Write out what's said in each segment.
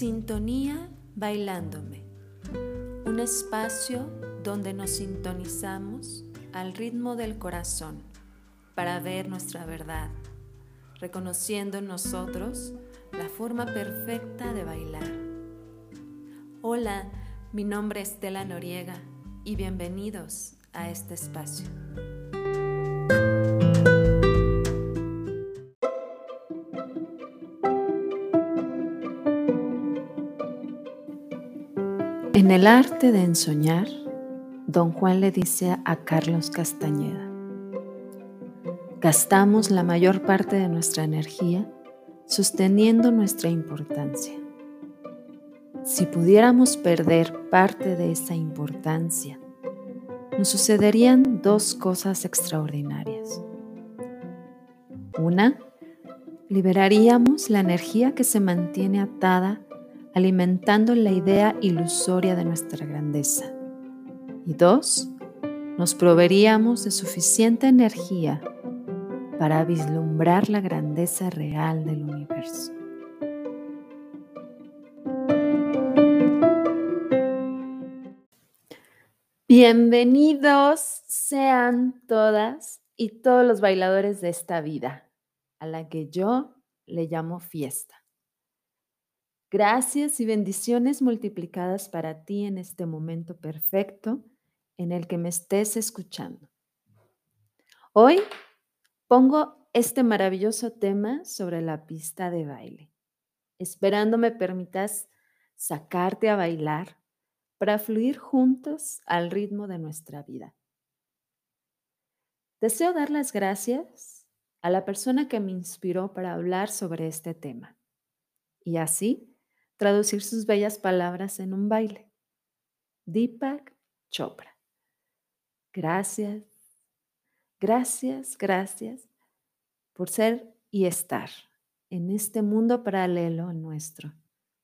Sintonía Bailándome, un espacio donde nos sintonizamos al ritmo del corazón para ver nuestra verdad, reconociendo en nosotros la forma perfecta de bailar. Hola, mi nombre es Estela Noriega y bienvenidos a este espacio. En el arte de ensoñar, don Juan le dice a Carlos Castañeda, gastamos la mayor parte de nuestra energía sosteniendo nuestra importancia. Si pudiéramos perder parte de esa importancia, nos sucederían dos cosas extraordinarias. Una, liberaríamos la energía que se mantiene atada alimentando la idea ilusoria de nuestra grandeza. Y dos, nos proveeríamos de suficiente energía para vislumbrar la grandeza real del universo. Bienvenidos sean todas y todos los bailadores de esta vida, a la que yo le llamo fiesta. Gracias y bendiciones multiplicadas para ti en este momento perfecto en el que me estés escuchando. Hoy pongo este maravilloso tema sobre la pista de baile, esperando me permitas sacarte a bailar para fluir juntos al ritmo de nuestra vida. Deseo dar las gracias a la persona que me inspiró para hablar sobre este tema y así traducir sus bellas palabras en un baile. Deepak Chopra. Gracias, gracias, gracias por ser y estar en este mundo paralelo al nuestro,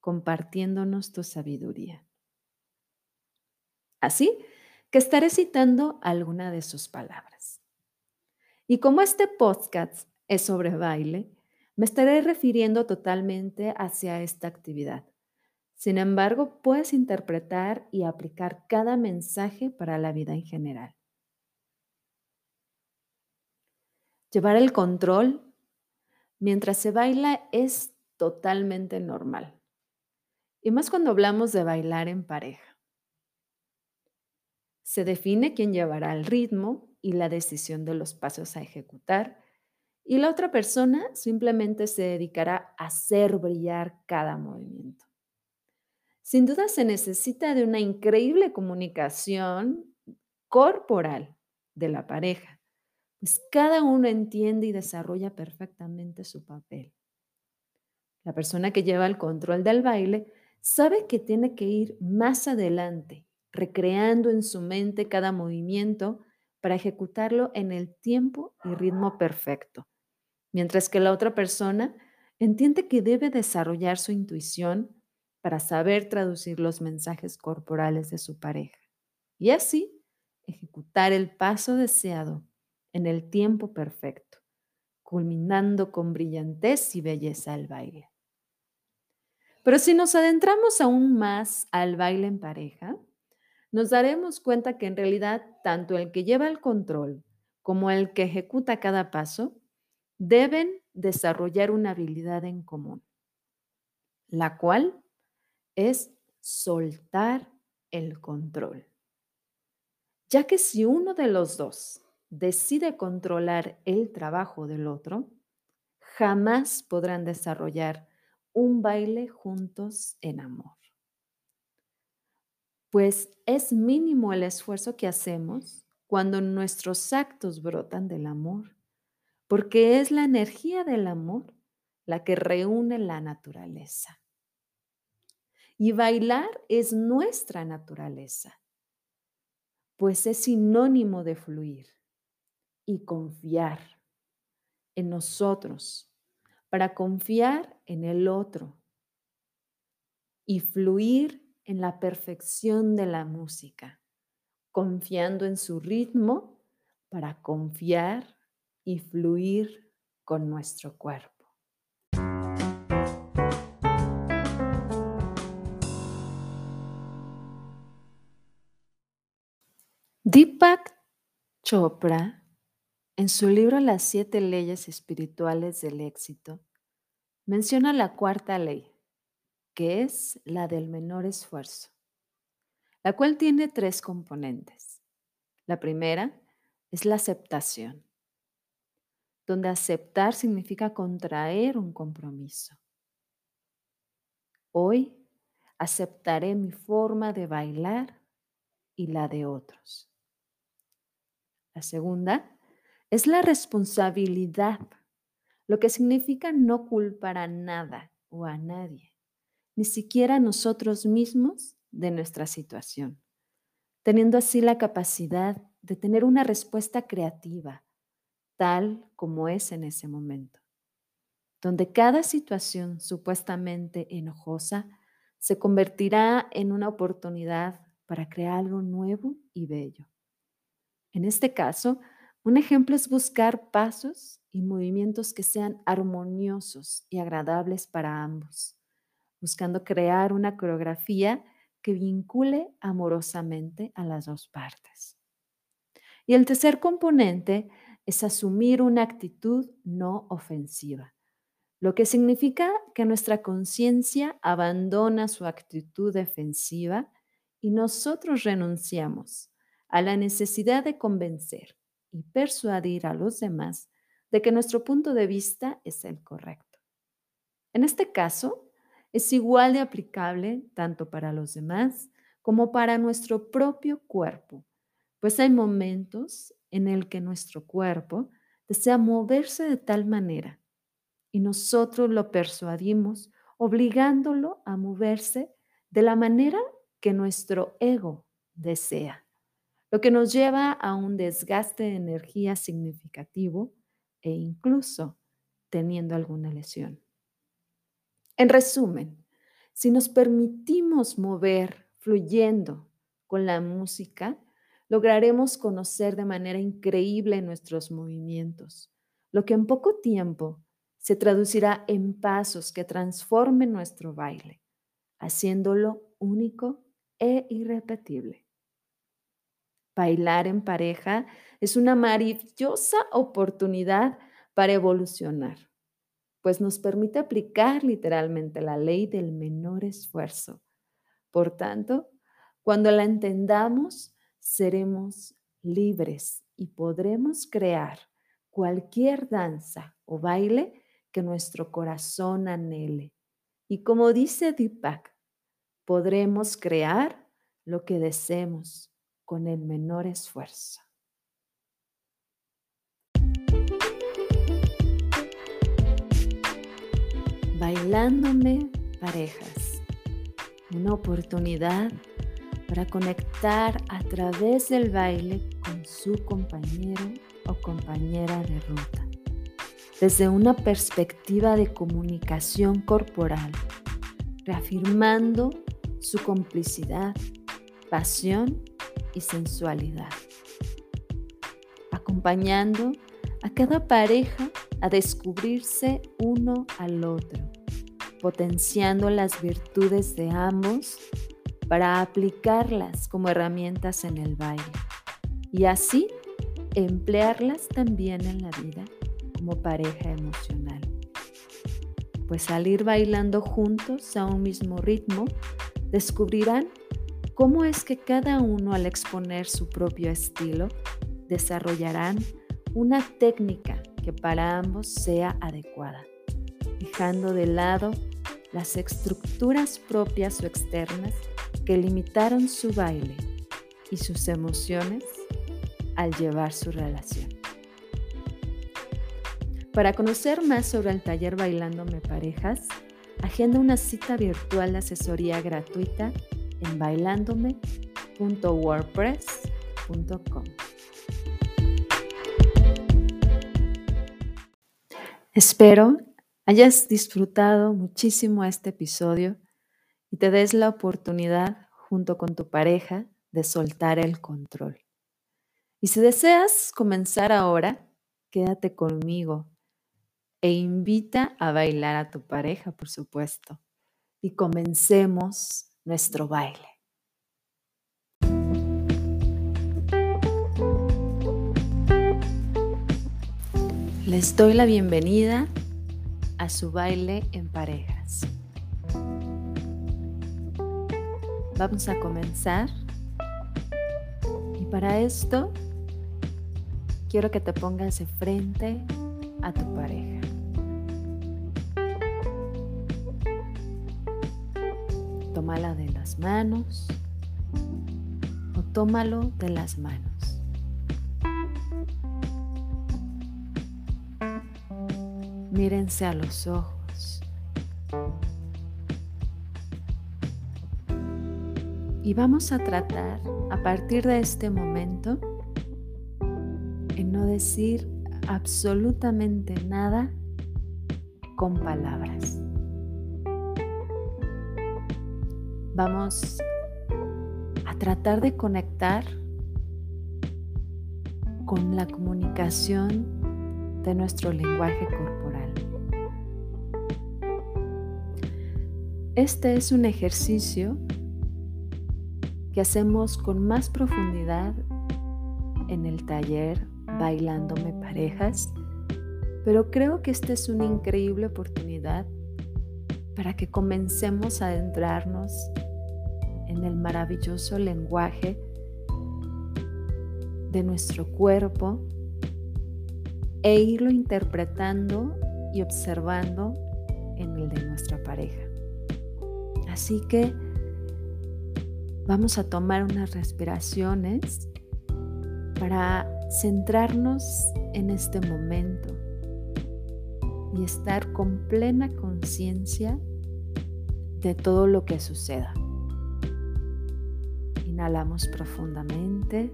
compartiéndonos tu sabiduría. Así que estaré citando alguna de sus palabras. Y como este podcast es sobre baile, me estaré refiriendo totalmente hacia esta actividad. Sin embargo, puedes interpretar y aplicar cada mensaje para la vida en general. Llevar el control mientras se baila es totalmente normal. Y más cuando hablamos de bailar en pareja. Se define quién llevará el ritmo y la decisión de los pasos a ejecutar y la otra persona simplemente se dedicará a hacer brillar cada movimiento. Sin duda se necesita de una increíble comunicación corporal de la pareja, pues cada uno entiende y desarrolla perfectamente su papel. La persona que lleva el control del baile sabe que tiene que ir más adelante, recreando en su mente cada movimiento para ejecutarlo en el tiempo y ritmo perfecto mientras que la otra persona entiende que debe desarrollar su intuición para saber traducir los mensajes corporales de su pareja y así ejecutar el paso deseado en el tiempo perfecto, culminando con brillantez y belleza el baile. Pero si nos adentramos aún más al baile en pareja, nos daremos cuenta que en realidad tanto el que lleva el control como el que ejecuta cada paso deben desarrollar una habilidad en común, la cual es soltar el control. Ya que si uno de los dos decide controlar el trabajo del otro, jamás podrán desarrollar un baile juntos en amor. Pues es mínimo el esfuerzo que hacemos cuando nuestros actos brotan del amor porque es la energía del amor la que reúne la naturaleza. Y bailar es nuestra naturaleza, pues es sinónimo de fluir y confiar en nosotros, para confiar en el otro y fluir en la perfección de la música, confiando en su ritmo para confiar y fluir con nuestro cuerpo. Deepak Chopra, en su libro Las siete leyes espirituales del éxito, menciona la cuarta ley, que es la del menor esfuerzo, la cual tiene tres componentes. La primera es la aceptación, donde aceptar significa contraer un compromiso. Hoy aceptaré mi forma de bailar y la de otros. La segunda es la responsabilidad, lo que significa no culpar a nada o a nadie, ni siquiera a nosotros mismos de nuestra situación, teniendo así la capacidad de tener una respuesta creativa, tal como es en ese momento, donde cada situación supuestamente enojosa se convertirá en una oportunidad para crear algo nuevo y bello. En este caso, un ejemplo es buscar pasos y movimientos que sean armoniosos y agradables para ambos, buscando crear una coreografía que vincule amorosamente a las dos partes. Y el tercer componente es asumir una actitud no ofensiva, lo que significa que nuestra conciencia abandona su actitud defensiva y nosotros renunciamos a la necesidad de convencer y persuadir a los demás de que nuestro punto de vista es el correcto. En este caso, es igual de aplicable tanto para los demás como para nuestro propio cuerpo, pues hay momentos en el que nuestro cuerpo desea moverse de tal manera y nosotros lo persuadimos obligándolo a moverse de la manera que nuestro ego desea, lo que nos lleva a un desgaste de energía significativo e incluso teniendo alguna lesión. En resumen, si nos permitimos mover fluyendo con la música, lograremos conocer de manera increíble nuestros movimientos, lo que en poco tiempo se traducirá en pasos que transformen nuestro baile, haciéndolo único e irrepetible. Bailar en pareja es una maravillosa oportunidad para evolucionar, pues nos permite aplicar literalmente la ley del menor esfuerzo. Por tanto, cuando la entendamos, seremos libres y podremos crear cualquier danza o baile que nuestro corazón anhele. Y como dice Deepak, podremos crear lo que deseemos con el menor esfuerzo. Bailándome parejas, una oportunidad para conectar a través del baile con su compañero o compañera de ruta, desde una perspectiva de comunicación corporal, reafirmando su complicidad, pasión y sensualidad, acompañando a cada pareja a descubrirse uno al otro, potenciando las virtudes de ambos para aplicarlas como herramientas en el baile y así emplearlas también en la vida como pareja emocional. Pues salir bailando juntos a un mismo ritmo, descubrirán cómo es que cada uno al exponer su propio estilo desarrollarán una técnica que para ambos sea adecuada, dejando de lado las estructuras propias o externas que limitaron su baile y sus emociones al llevar su relación. Para conocer más sobre el taller Bailándome Parejas, agenda una cita virtual de asesoría gratuita en bailándome.wordpress.com. Espero hayas disfrutado muchísimo este episodio y te des la oportunidad, junto con tu pareja, de soltar el control. Y si deseas comenzar ahora, quédate conmigo e invita a bailar a tu pareja, por supuesto. Y comencemos nuestro baile. Les doy la bienvenida a su baile en parejas. Vamos a comenzar y para esto quiero que te pongas de frente a tu pareja. Tómala de las manos o tómalo de las manos. Mírense a los ojos. Y vamos a tratar a partir de este momento en no decir absolutamente nada con palabras. Vamos a tratar de conectar con la comunicación de nuestro lenguaje corporal. Este es un ejercicio que hacemos con más profundidad en el taller Bailándome Parejas, pero creo que esta es una increíble oportunidad para que comencemos a adentrarnos en el maravilloso lenguaje de nuestro cuerpo e irlo interpretando y observando en el de nuestra pareja. Así que vamos a tomar unas respiraciones para centrarnos en este momento y estar con plena conciencia de todo lo que suceda. Inhalamos profundamente.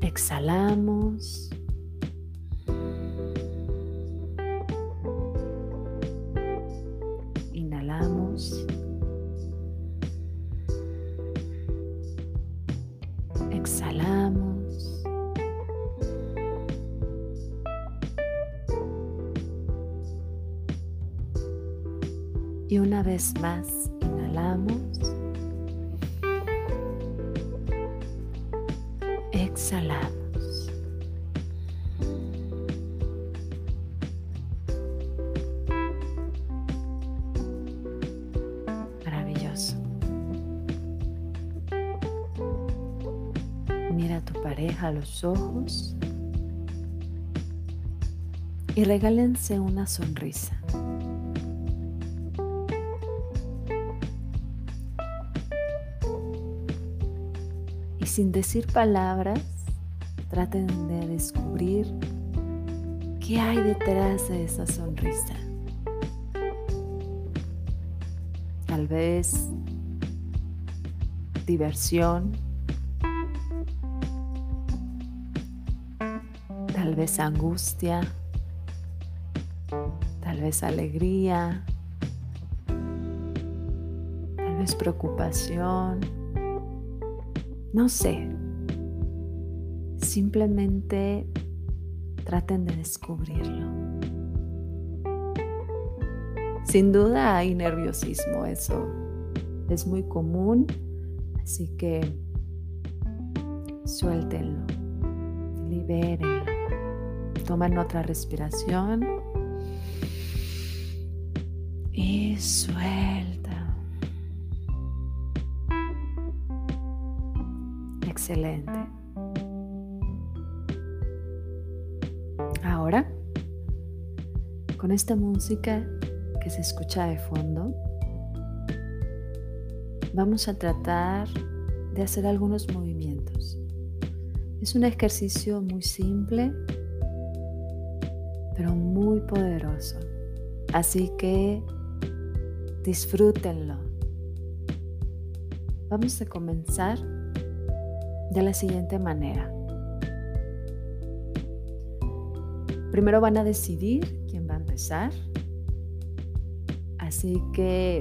Exhalamos. Una vez más, inhalamos. exhalamos. Maravilloso. Mira a tu pareja los ojos y regálense una sonrisa. Sin decir palabras, traten de descubrir qué hay detrás de esa sonrisa. Tal vez diversión, tal vez angustia, tal vez alegría, tal vez preocupación no sé. Simplemente traten de descubrirlo. Sin duda hay nerviosismo, eso es muy común, así que suéltenlo, libérenlo. Toman otra respiración y suelten. Excelente. Ahora, con esta música que se escucha de fondo, vamos a tratar de hacer algunos movimientos. Es un ejercicio muy simple, pero muy poderoso. Así que disfrútenlo. Vamos a comenzar de la siguiente manera. Primero van a decidir quién va a empezar. Así que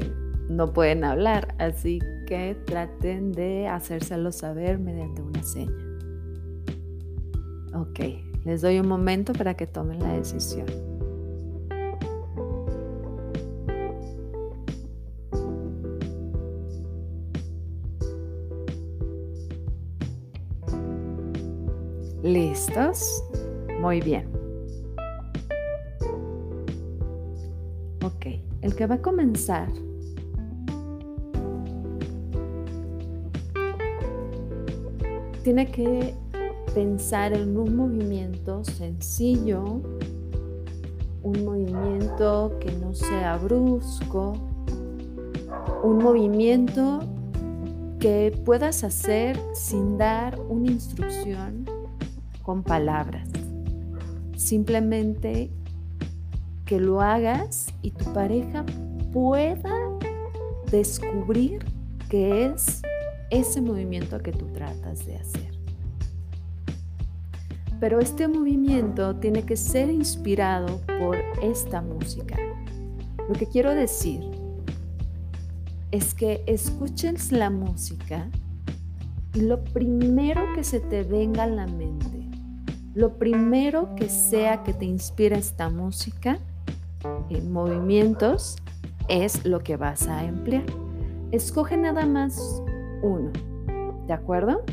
no pueden hablar, así que traten de hacérselo saber mediante una seña. Ok, les doy un momento para que tomen la decisión. ¿Listos? Muy bien. Ok, el que va a comenzar tiene que pensar en un movimiento sencillo, un movimiento que no sea brusco, un movimiento que puedas hacer sin dar una instrucción palabras. Simplemente que lo hagas y tu pareja pueda descubrir qué es ese movimiento que tú tratas de hacer. Pero este movimiento tiene que ser inspirado por esta música. Lo que quiero decir es que escuches la música y lo primero que se te venga a la mente, lo primero que sea que te inspire esta música en movimientos es lo que vas a emplear. Escoge nada más uno, ¿de acuerdo?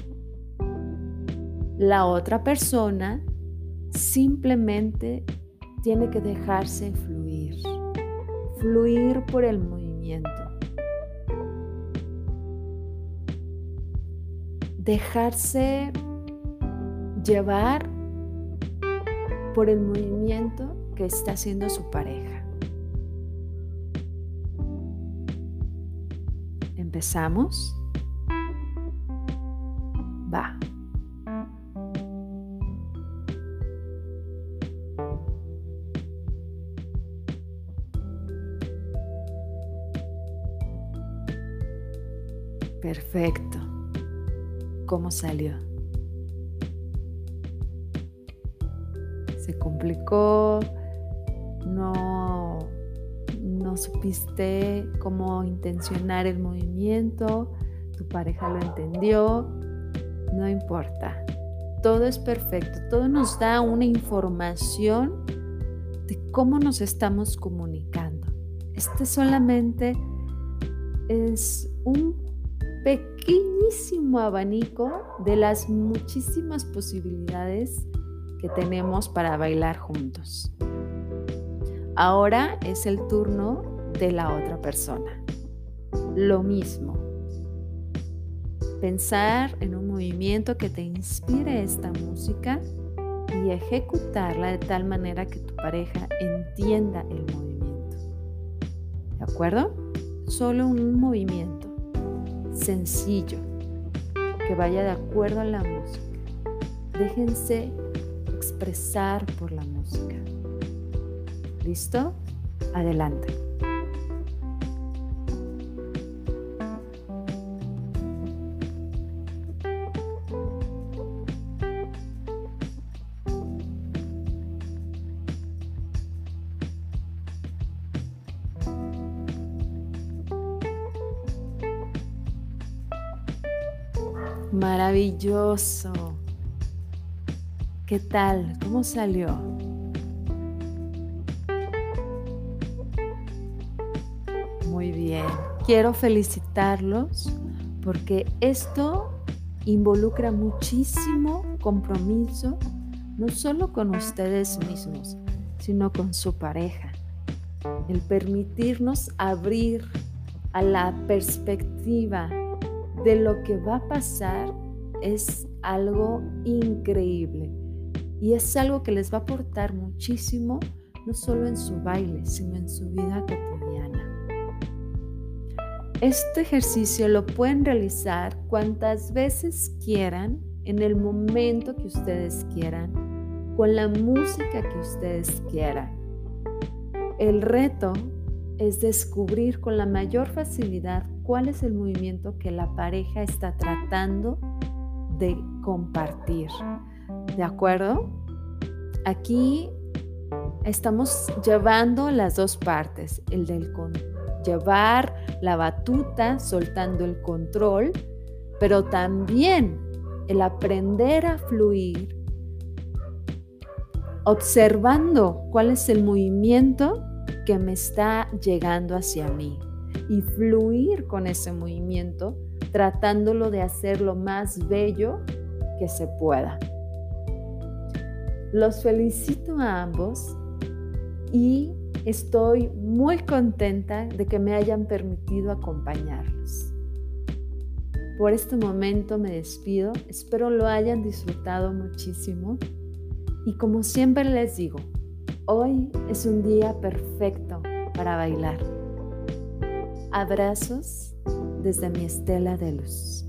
La otra persona simplemente tiene que dejarse fluir, fluir por el movimiento. Dejarse llevar por el movimiento que está haciendo su pareja. Empezamos. Va. Perfecto. ¿Cómo salió? Complicó, no, no supiste cómo intencionar el movimiento, tu pareja lo entendió, no importa. Todo es perfecto, todo nos da una información de cómo nos estamos comunicando. Este solamente es un pequeñísimo abanico de las muchísimas posibilidades que tenemos para bailar juntos. Ahora es el turno de la otra persona. Lo mismo. Pensar en un movimiento que te inspire esta música y ejecutarla de tal manera que tu pareja entienda el movimiento. ¿De acuerdo? Solo un movimiento sencillo, que vaya de acuerdo a la música. Déjense expresar por la música. ¿Listo? Adelante. Maravilloso. ¿Qué tal? ¿Cómo salió? Muy bien. Quiero felicitarlos porque esto involucra muchísimo compromiso, no solo con ustedes mismos, sino con su pareja. El permitirnos abrir a la perspectiva de lo que va a pasar es algo increíble y es algo que les va a aportar muchísimo, no solo en su baile, sino en su vida cotidiana. Este ejercicio lo pueden realizar cuantas veces quieran, en el momento que ustedes quieran, con la música que ustedes quieran. El reto es descubrir con la mayor facilidad cuál es el movimiento que la pareja está tratando de compartir. ¿De acuerdo? Aquí estamos llevando las dos partes, el del llevar la batuta, soltando el control, pero también el aprender a fluir, observando cuál es el movimiento que me está llegando hacia mí y fluir con ese movimiento, tratándolo de hacer lo más bello que se pueda. Los felicito a ambos y estoy muy contenta de que me hayan permitido acompañarlos. Por este momento me despido, espero lo hayan disfrutado muchísimo y como siempre les digo, hoy es un día perfecto para bailar. Abrazos desde mi estela de luz.